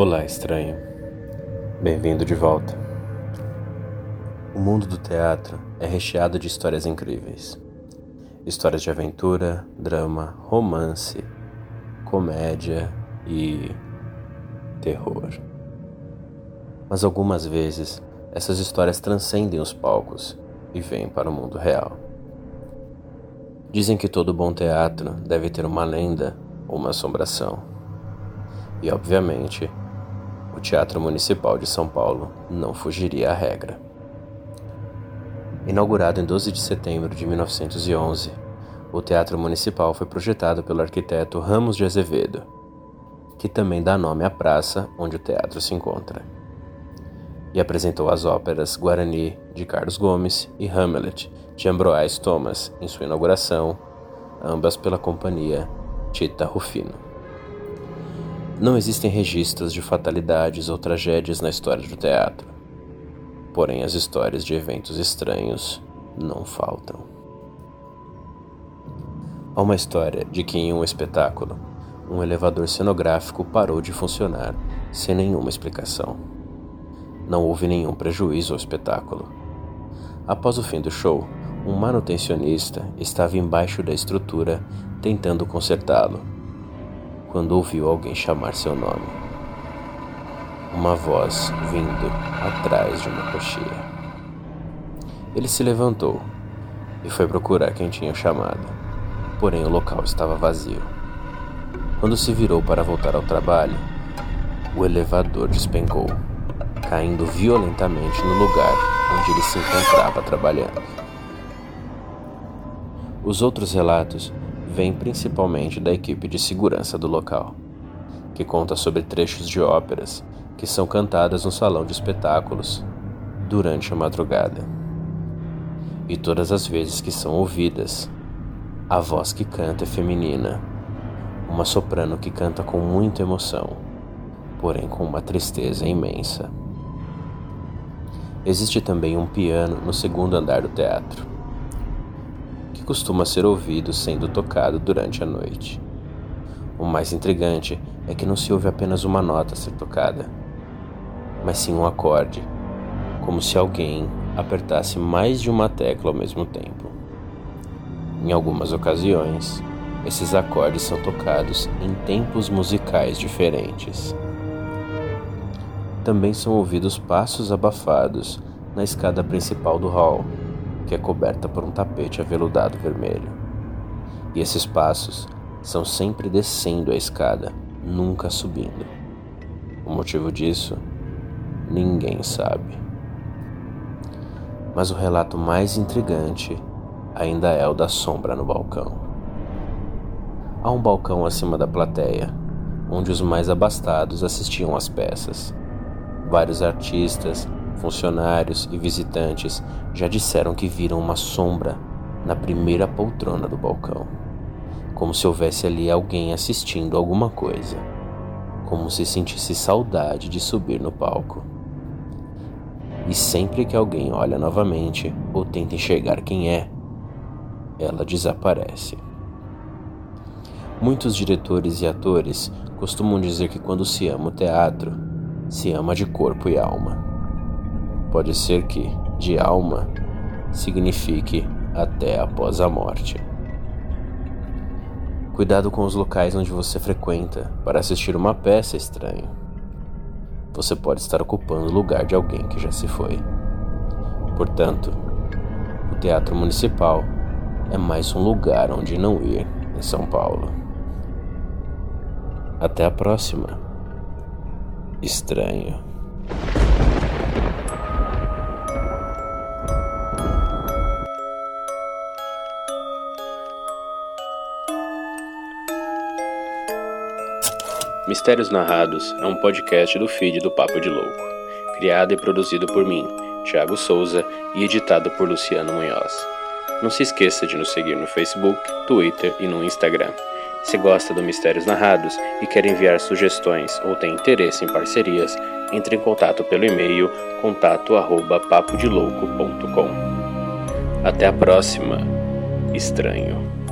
Olá, estranho. Bem-vindo de volta. O mundo do teatro é recheado de histórias incríveis. Histórias de aventura, drama, romance, comédia e terror. Mas algumas vezes essas histórias transcendem os palcos e vêm para o mundo real. Dizem que todo bom teatro deve ter uma lenda ou uma assombração. E, obviamente, o Teatro Municipal de São Paulo não fugiria à regra. Inaugurado em 12 de setembro de 1911, o Teatro Municipal foi projetado pelo arquiteto Ramos de Azevedo, que também dá nome à praça onde o teatro se encontra. E apresentou as óperas Guarani, de Carlos Gomes, e Hamlet, de Ambroise Thomas, em sua inauguração, ambas pela companhia Tita Rufino. Não existem registros de fatalidades ou tragédias na história do teatro. Porém, as histórias de eventos estranhos não faltam. Há uma história de que em um espetáculo, um elevador cenográfico parou de funcionar sem nenhuma explicação. Não houve nenhum prejuízo ao espetáculo. Após o fim do show, um manutencionista estava embaixo da estrutura tentando consertá-lo quando ouviu alguém chamar seu nome. Uma voz vindo atrás de uma cocheira. Ele se levantou e foi procurar quem tinha chamado, porém o local estava vazio. Quando se virou para voltar ao trabalho, o elevador despencou, caindo violentamente no lugar onde ele se encontrava trabalhando. Os outros relatos vem principalmente da equipe de segurança do local, que conta sobre trechos de óperas que são cantadas no salão de espetáculos durante a madrugada. E todas as vezes que são ouvidas, a voz que canta é feminina, uma soprano que canta com muita emoção, porém com uma tristeza imensa. Existe também um piano no segundo andar do teatro costuma ser ouvido sendo tocado durante a noite. O mais intrigante é que não se ouve apenas uma nota ser tocada, mas sim um acorde, como se alguém apertasse mais de uma tecla ao mesmo tempo. Em algumas ocasiões, esses acordes são tocados em tempos musicais diferentes. Também são ouvidos passos abafados na escada principal do hall que é coberta por um tapete aveludado vermelho. E esses passos são sempre descendo a escada, nunca subindo. O motivo disso, ninguém sabe. Mas o relato mais intrigante ainda é o da sombra no balcão. Há um balcão acima da plateia, onde os mais abastados assistiam às peças. Vários artistas, Funcionários e visitantes já disseram que viram uma sombra na primeira poltrona do balcão, como se houvesse ali alguém assistindo alguma coisa, como se sentisse saudade de subir no palco. E sempre que alguém olha novamente ou tenta enxergar quem é, ela desaparece. Muitos diretores e atores costumam dizer que quando se ama o teatro, se ama de corpo e alma. Pode ser que, de alma, signifique até após a morte. Cuidado com os locais onde você frequenta para assistir uma peça estranha. Você pode estar ocupando o lugar de alguém que já se foi. Portanto, o Teatro Municipal é mais um lugar onde não ir em São Paulo. Até a próxima. Estranho. Mistérios Narrados é um podcast do feed do Papo de Louco, criado e produzido por mim, Thiago Souza, e editado por Luciano Munhoz. Não se esqueça de nos seguir no Facebook, Twitter e no Instagram. Se gosta do Mistérios Narrados e quer enviar sugestões ou tem interesse em parcerias, entre em contato pelo e-mail contato@papodelouco.com. Até a próxima. Estranho.